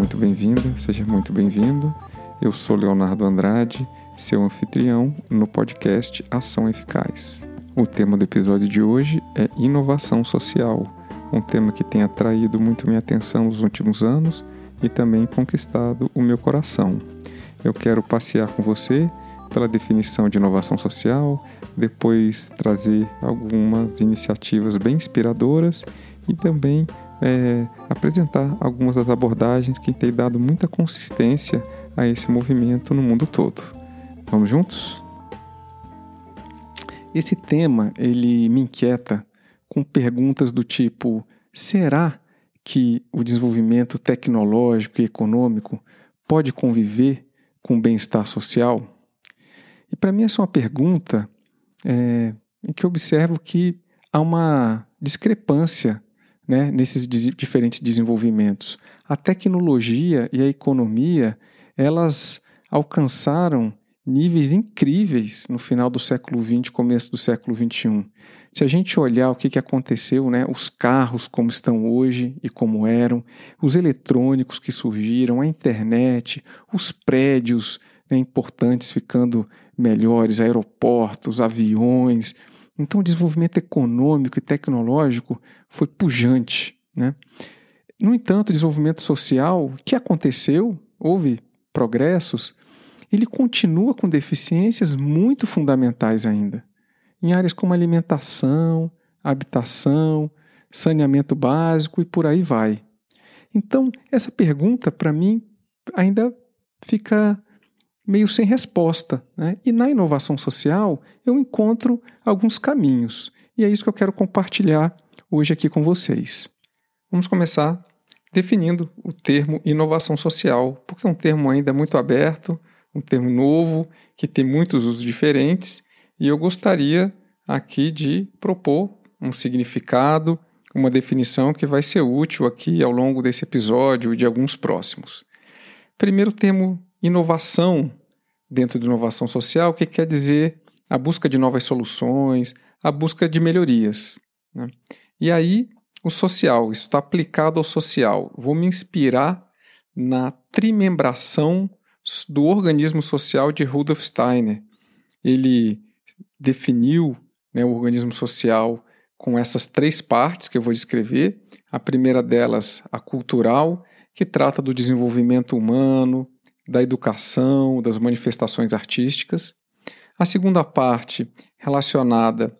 muito bem-vinda, seja muito bem-vindo. Eu sou Leonardo Andrade, seu anfitrião no podcast Ação Eficaz. O tema do episódio de hoje é inovação social, um tema que tem atraído muito minha atenção nos últimos anos e também conquistado o meu coração. Eu quero passear com você pela definição de inovação social, depois trazer algumas iniciativas bem inspiradoras e também é, apresentar algumas das abordagens que têm dado muita consistência a esse movimento no mundo todo. Vamos juntos? Esse tema ele me inquieta com perguntas do tipo: será que o desenvolvimento tecnológico e econômico pode conviver com o bem-estar social? E para mim essa é uma pergunta é, em que eu observo que há uma discrepância né, nesses diferentes desenvolvimentos. A tecnologia e a economia elas alcançaram níveis incríveis no final do século XX, começo do século XXI. Se a gente olhar o que, que aconteceu, né, os carros como estão hoje e como eram, os eletrônicos que surgiram, a internet, os prédios né, importantes ficando melhores, aeroportos, aviões. Então, o desenvolvimento econômico e tecnológico foi pujante. Né? No entanto, o desenvolvimento social, que aconteceu, houve progressos, ele continua com deficiências muito fundamentais ainda, em áreas como alimentação, habitação, saneamento básico e por aí vai. Então, essa pergunta, para mim, ainda fica meio sem resposta. Né? E na inovação social eu encontro alguns caminhos. E é isso que eu quero compartilhar hoje aqui com vocês. Vamos começar definindo o termo inovação social, porque é um termo ainda muito aberto, um termo novo, que tem muitos usos diferentes, e eu gostaria aqui de propor um significado, uma definição que vai ser útil aqui ao longo desse episódio e de alguns próximos. Primeiro termo inovação dentro de inovação social, que quer dizer a busca de novas soluções, a busca de melhorias. Né? E aí, o social, isso está aplicado ao social. Vou me inspirar na trimembração do organismo social de Rudolf Steiner. Ele definiu né, o organismo social com essas três partes que eu vou descrever. A primeira delas, a cultural, que trata do desenvolvimento humano, da educação, das manifestações artísticas. A segunda parte, relacionada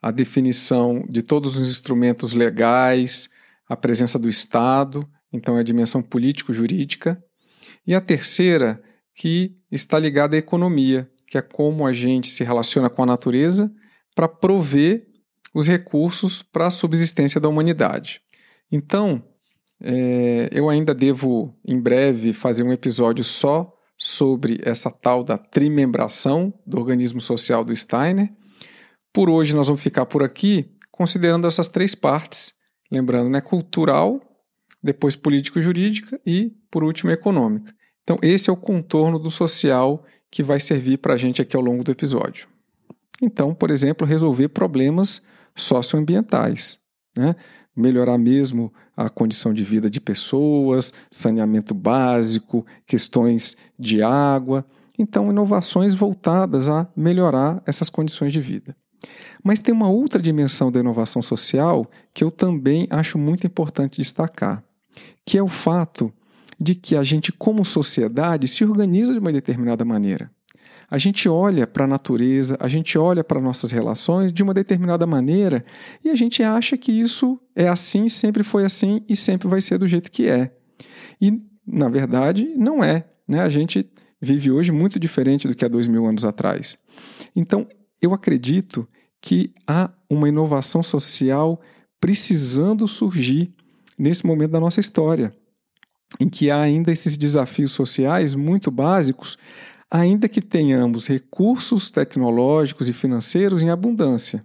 à definição de todos os instrumentos legais, a presença do Estado, então é a dimensão político-jurídica. E a terceira, que está ligada à economia, que é como a gente se relaciona com a natureza para prover os recursos para a subsistência da humanidade. Então, é, eu ainda devo, em breve, fazer um episódio só sobre essa tal da trimembração do organismo social do Steiner. Por hoje, nós vamos ficar por aqui, considerando essas três partes. Lembrando, né, cultural, depois político-jurídica e, por último, econômica. Então, esse é o contorno do social que vai servir para a gente aqui ao longo do episódio. Então, por exemplo, resolver problemas socioambientais. Né? Melhorar mesmo a condição de vida de pessoas, saneamento básico, questões de água. Então, inovações voltadas a melhorar essas condições de vida. Mas tem uma outra dimensão da inovação social que eu também acho muito importante destacar, que é o fato de que a gente, como sociedade, se organiza de uma determinada maneira a gente olha para a natureza, a gente olha para nossas relações de uma determinada maneira e a gente acha que isso é assim, sempre foi assim e sempre vai ser do jeito que é. E, na verdade, não é. Né? A gente vive hoje muito diferente do que há dois mil anos atrás. Então, eu acredito que há uma inovação social precisando surgir nesse momento da nossa história, em que há ainda esses desafios sociais muito básicos ainda que tenhamos recursos tecnológicos e financeiros em abundância.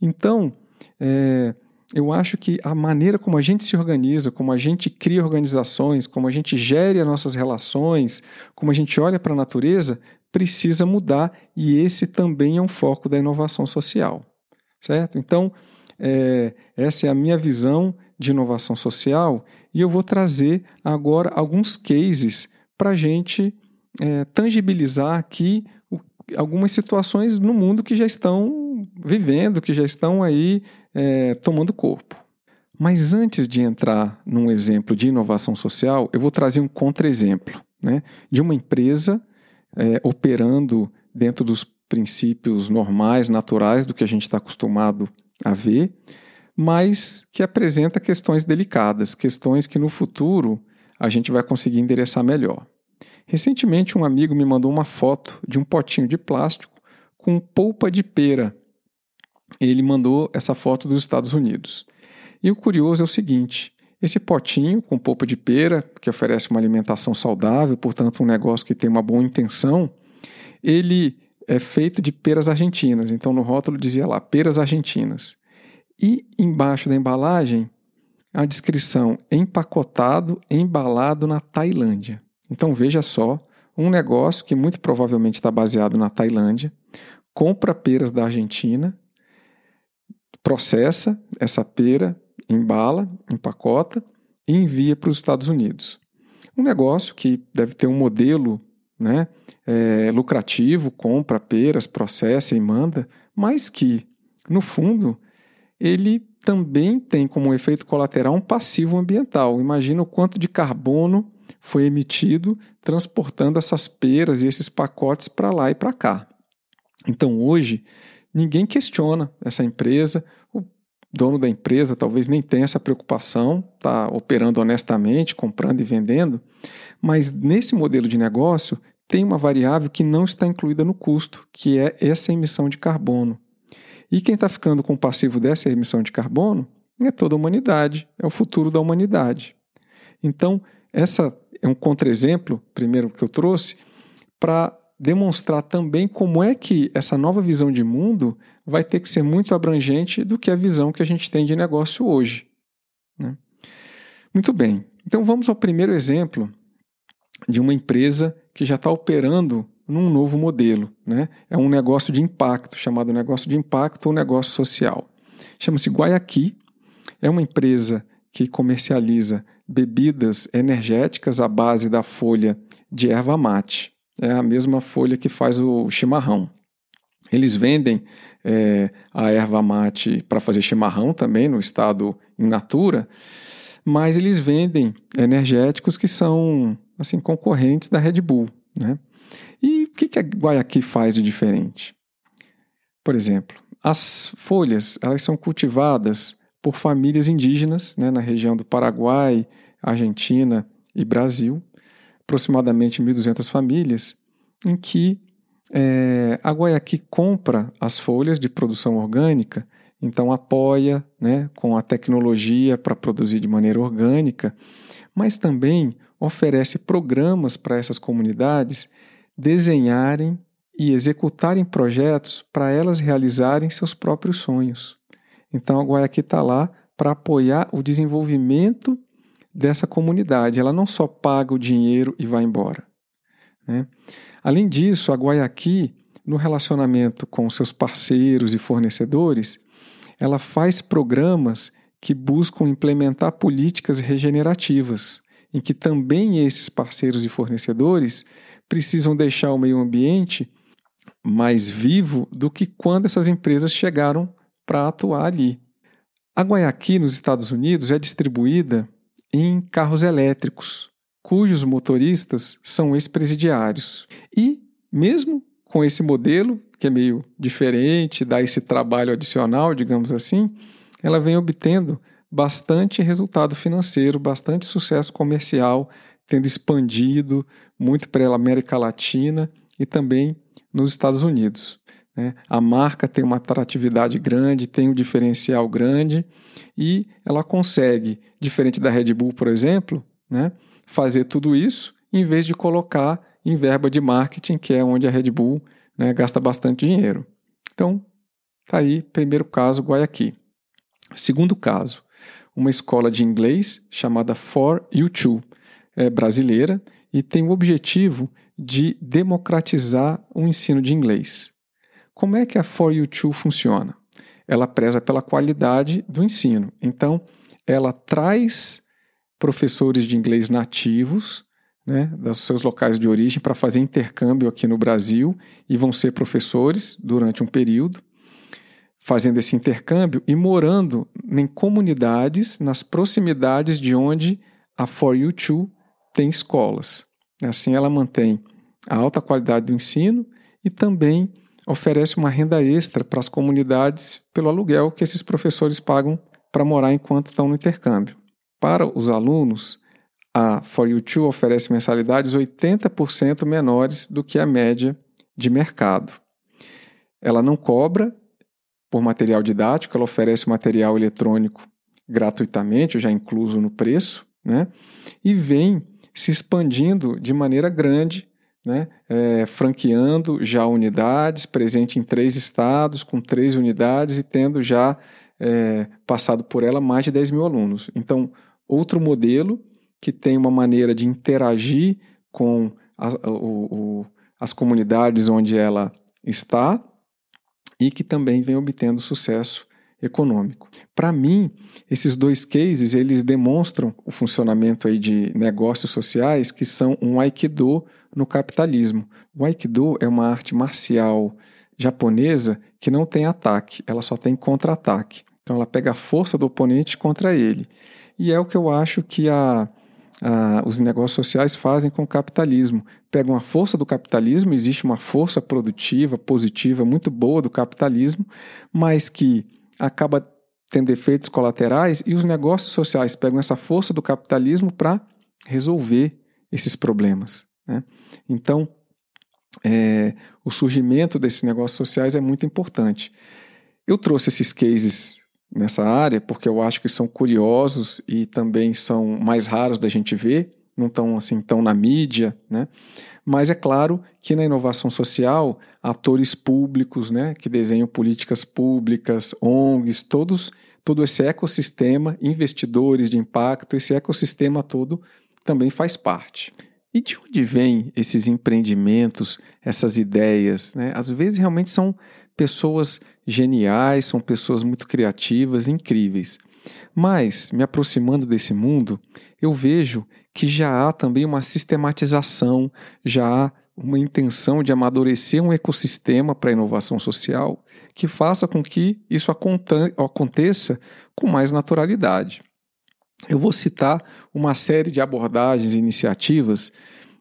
Então, é, eu acho que a maneira como a gente se organiza, como a gente cria organizações, como a gente gere as nossas relações, como a gente olha para a natureza, precisa mudar e esse também é um foco da inovação social, certo? Então, é, essa é a minha visão de inovação social e eu vou trazer agora alguns cases para a gente é, tangibilizar aqui o, algumas situações no mundo que já estão vivendo, que já estão aí é, tomando corpo. Mas antes de entrar num exemplo de inovação social, eu vou trazer um contra-exemplo né, de uma empresa é, operando dentro dos princípios normais, naturais do que a gente está acostumado a ver, mas que apresenta questões delicadas, questões que no futuro a gente vai conseguir endereçar melhor. Recentemente, um amigo me mandou uma foto de um potinho de plástico com polpa de pera. Ele mandou essa foto dos Estados Unidos. E o curioso é o seguinte: esse potinho com polpa de pera, que oferece uma alimentação saudável, portanto, um negócio que tem uma boa intenção, ele é feito de peras argentinas. Então, no rótulo dizia lá, peras argentinas. E embaixo da embalagem, a descrição empacotado, embalado na Tailândia. Então, veja só, um negócio que muito provavelmente está baseado na Tailândia, compra peras da Argentina, processa essa pera, embala, empacota e envia para os Estados Unidos. Um negócio que deve ter um modelo né, é, lucrativo, compra peras, processa e manda, mas que, no fundo, ele também tem como efeito colateral um passivo ambiental. Imagina o quanto de carbono foi emitido transportando essas peras e esses pacotes para lá e para cá. Então hoje ninguém questiona essa empresa, o dono da empresa talvez nem tenha essa preocupação, está operando honestamente, comprando e vendendo, mas nesse modelo de negócio tem uma variável que não está incluída no custo, que é essa emissão de carbono. E quem está ficando com o passivo dessa emissão de carbono é toda a humanidade, é o futuro da humanidade. Então, essa é um contra-exemplo, primeiro que eu trouxe, para demonstrar também como é que essa nova visão de mundo vai ter que ser muito abrangente do que a visão que a gente tem de negócio hoje. Né? Muito bem, então vamos ao primeiro exemplo de uma empresa que já está operando num novo modelo. Né? É um negócio de impacto, chamado negócio de impacto ou negócio social. Chama-se Guayaqui, é uma empresa que comercializa bebidas energéticas à base da folha de erva mate. É a mesma folha que faz o chimarrão. Eles vendem é, a erva mate para fazer chimarrão também, no estado in natura, mas eles vendem energéticos que são assim concorrentes da Red Bull. Né? E o que, que a Guayaqui faz de diferente? Por exemplo, as folhas elas são cultivadas por famílias indígenas né, na região do Paraguai, Argentina e Brasil, aproximadamente 1.200 famílias, em que é, a Guayaqui compra as folhas de produção orgânica, então apoia né, com a tecnologia para produzir de maneira orgânica, mas também oferece programas para essas comunidades desenharem e executarem projetos para elas realizarem seus próprios sonhos. Então a Guayaqui está lá para apoiar o desenvolvimento dessa comunidade. Ela não só paga o dinheiro e vai embora. Né? Além disso, a Guayaqui, no relacionamento com seus parceiros e fornecedores, ela faz programas que buscam implementar políticas regenerativas, em que também esses parceiros e fornecedores precisam deixar o meio ambiente mais vivo do que quando essas empresas chegaram para atuar ali. A Guayaqui, nos Estados Unidos, é distribuída em carros elétricos, cujos motoristas são ex-presidiários. E, mesmo com esse modelo, que é meio diferente, dá esse trabalho adicional, digamos assim, ela vem obtendo bastante resultado financeiro, bastante sucesso comercial, tendo expandido muito para a América Latina e também nos Estados Unidos. Né? A marca tem uma atratividade grande, tem um diferencial grande e ela consegue, diferente da Red Bull, por exemplo, né, fazer tudo isso em vez de colocar em verba de marketing, que é onde a Red Bull né, gasta bastante dinheiro. Então, tá aí, primeiro caso, Guayaqui. Segundo caso, uma escola de inglês chamada For You Too, é brasileira e tem o objetivo de democratizar o ensino de inglês. Como é que a For You Too funciona? Ela preza pela qualidade do ensino. Então, ela traz professores de inglês nativos, né, dos seus locais de origem, para fazer intercâmbio aqui no Brasil e vão ser professores durante um período, fazendo esse intercâmbio e morando em comunidades nas proximidades de onde a For You Too tem escolas. Assim, ela mantém a alta qualidade do ensino e também oferece uma renda extra para as comunidades pelo aluguel que esses professores pagam para morar enquanto estão no intercâmbio. Para os alunos, a For You Too oferece mensalidades 80% menores do que a média de mercado. Ela não cobra por material didático, ela oferece material eletrônico gratuitamente, já incluso no preço, né? e vem se expandindo de maneira grande né, é, franqueando já unidades, presente em três estados, com três unidades e tendo já é, passado por ela mais de 10 mil alunos. Então, outro modelo que tem uma maneira de interagir com a, o, o, as comunidades onde ela está e que também vem obtendo sucesso econômico. Para mim, esses dois cases eles demonstram o funcionamento aí de negócios sociais que são um aikido no capitalismo. O aikido é uma arte marcial japonesa que não tem ataque, ela só tem contra-ataque. Então ela pega a força do oponente contra ele. E é o que eu acho que a, a, os negócios sociais fazem com o capitalismo. Pegam a força do capitalismo, existe uma força produtiva, positiva, muito boa do capitalismo, mas que acaba tendo efeitos colaterais e os negócios sociais pegam essa força do capitalismo para resolver esses problemas. Né? Então, é, o surgimento desses negócios sociais é muito importante. Eu trouxe esses cases nessa área porque eu acho que são curiosos e também são mais raros da gente ver, não estão assim tão na mídia, né? Mas é claro que na inovação social, atores públicos, né, que desenham políticas públicas, ONGs, todos, todo esse ecossistema, investidores de impacto, esse ecossistema todo também faz parte. E de onde vêm esses empreendimentos, essas ideias? Né? Às vezes realmente são pessoas geniais, são pessoas muito criativas, incríveis. Mas, me aproximando desse mundo, eu vejo que já há também uma sistematização, já há uma intenção de amadurecer um ecossistema para a inovação social que faça com que isso aconteça com mais naturalidade. Eu vou citar uma série de abordagens e iniciativas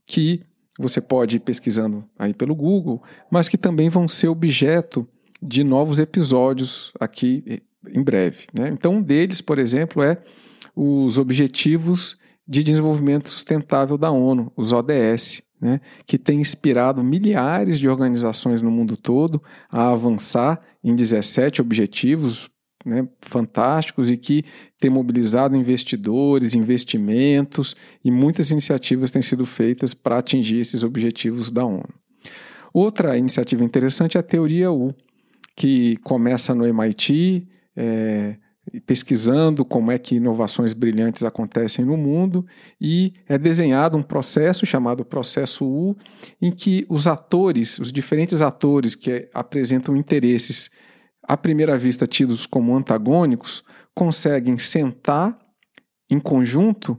que você pode ir pesquisando aí pelo Google, mas que também vão ser objeto de novos episódios aqui em breve. Né? Então, um deles, por exemplo, é os Objetivos de Desenvolvimento Sustentável da ONU, os ODS, né? que tem inspirado milhares de organizações no mundo todo a avançar em 17 objetivos né, fantásticos e que tem mobilizado investidores, investimentos e muitas iniciativas têm sido feitas para atingir esses objetivos da ONU. Outra iniciativa interessante é a Teoria U, que começa no MIT, é, pesquisando como é que inovações brilhantes acontecem no mundo e é desenhado um processo chamado processo U, em que os atores, os diferentes atores que apresentam interesses à primeira vista tidos como antagônicos, conseguem sentar em conjunto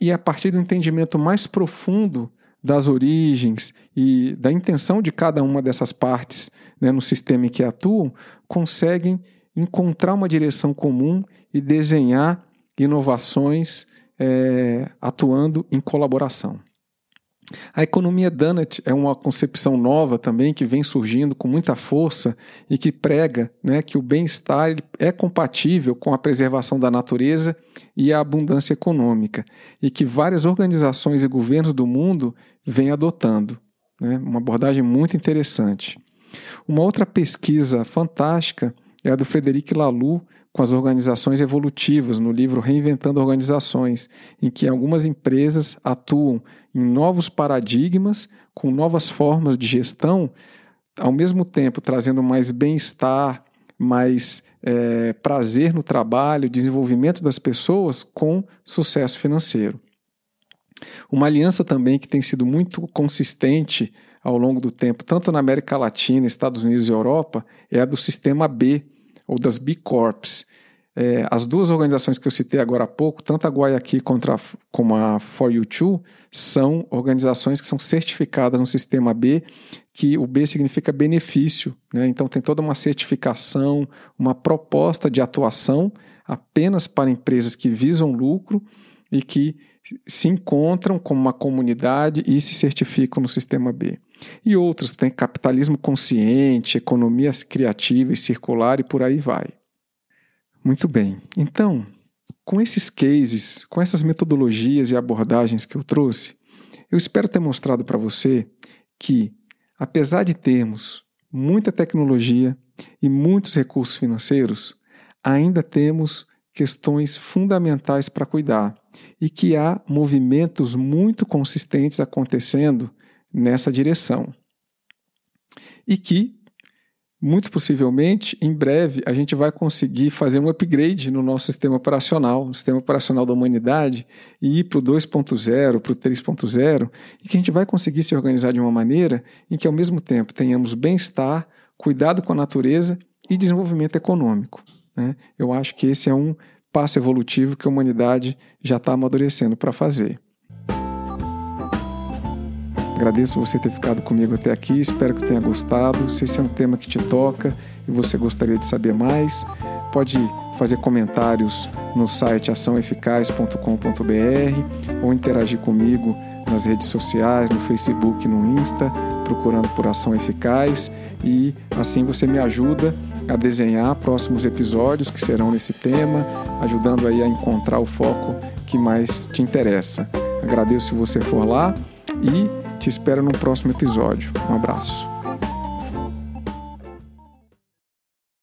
e a partir do entendimento mais profundo das origens e da intenção de cada uma dessas partes né, no sistema em que atuam, conseguem encontrar uma direção comum e desenhar inovações é, atuando em colaboração. A economia Donut é uma concepção nova também que vem surgindo com muita força e que prega né, que o bem-estar é compatível com a preservação da natureza e a abundância econômica e que várias organizações e governos do mundo vêm adotando. Né, uma abordagem muito interessante. Uma outra pesquisa fantástica é a do Frederic Laloux com as organizações evolutivas, no livro Reinventando Organizações, em que algumas empresas atuam em novos paradigmas, com novas formas de gestão, ao mesmo tempo trazendo mais bem-estar, mais é, prazer no trabalho, desenvolvimento das pessoas com sucesso financeiro. Uma aliança também que tem sido muito consistente ao longo do tempo, tanto na América Latina, Estados Unidos e Europa, é a do sistema B, ou das B Corps. é, as duas organizações que eu citei agora há pouco, tanto a Guayaki contra, como a For You Too, são organizações que são certificadas no sistema B, que o B significa benefício, né? então tem toda uma certificação, uma proposta de atuação apenas para empresas que visam lucro e que se encontram como uma comunidade e se certificam no sistema B. E outras têm capitalismo consciente, economia criativa e circular e por aí vai. Muito bem. Então, com esses cases, com essas metodologias e abordagens que eu trouxe, eu espero ter mostrado para você que, apesar de termos muita tecnologia e muitos recursos financeiros, ainda temos questões fundamentais para cuidar e que há movimentos muito consistentes acontecendo nessa direção. E que muito possivelmente, em breve, a gente vai conseguir fazer um upgrade no nosso sistema operacional, no sistema operacional da humanidade, e ir para o 2.0, para o 3.0, e que a gente vai conseguir se organizar de uma maneira em que, ao mesmo tempo, tenhamos bem-estar, cuidado com a natureza e desenvolvimento econômico. Né? Eu acho que esse é um passo evolutivo que a humanidade já está amadurecendo para fazer. Agradeço você ter ficado comigo até aqui, espero que tenha gostado. Se esse é um tema que te toca e você gostaria de saber mais, pode fazer comentários no site açãoeficaz.com.br ou interagir comigo nas redes sociais, no Facebook no Insta, procurando por Ação Eficaz e assim você me ajuda a desenhar próximos episódios que serão nesse tema, ajudando aí a encontrar o foco que mais te interessa. Agradeço se você for lá e te espero no próximo episódio. Um abraço.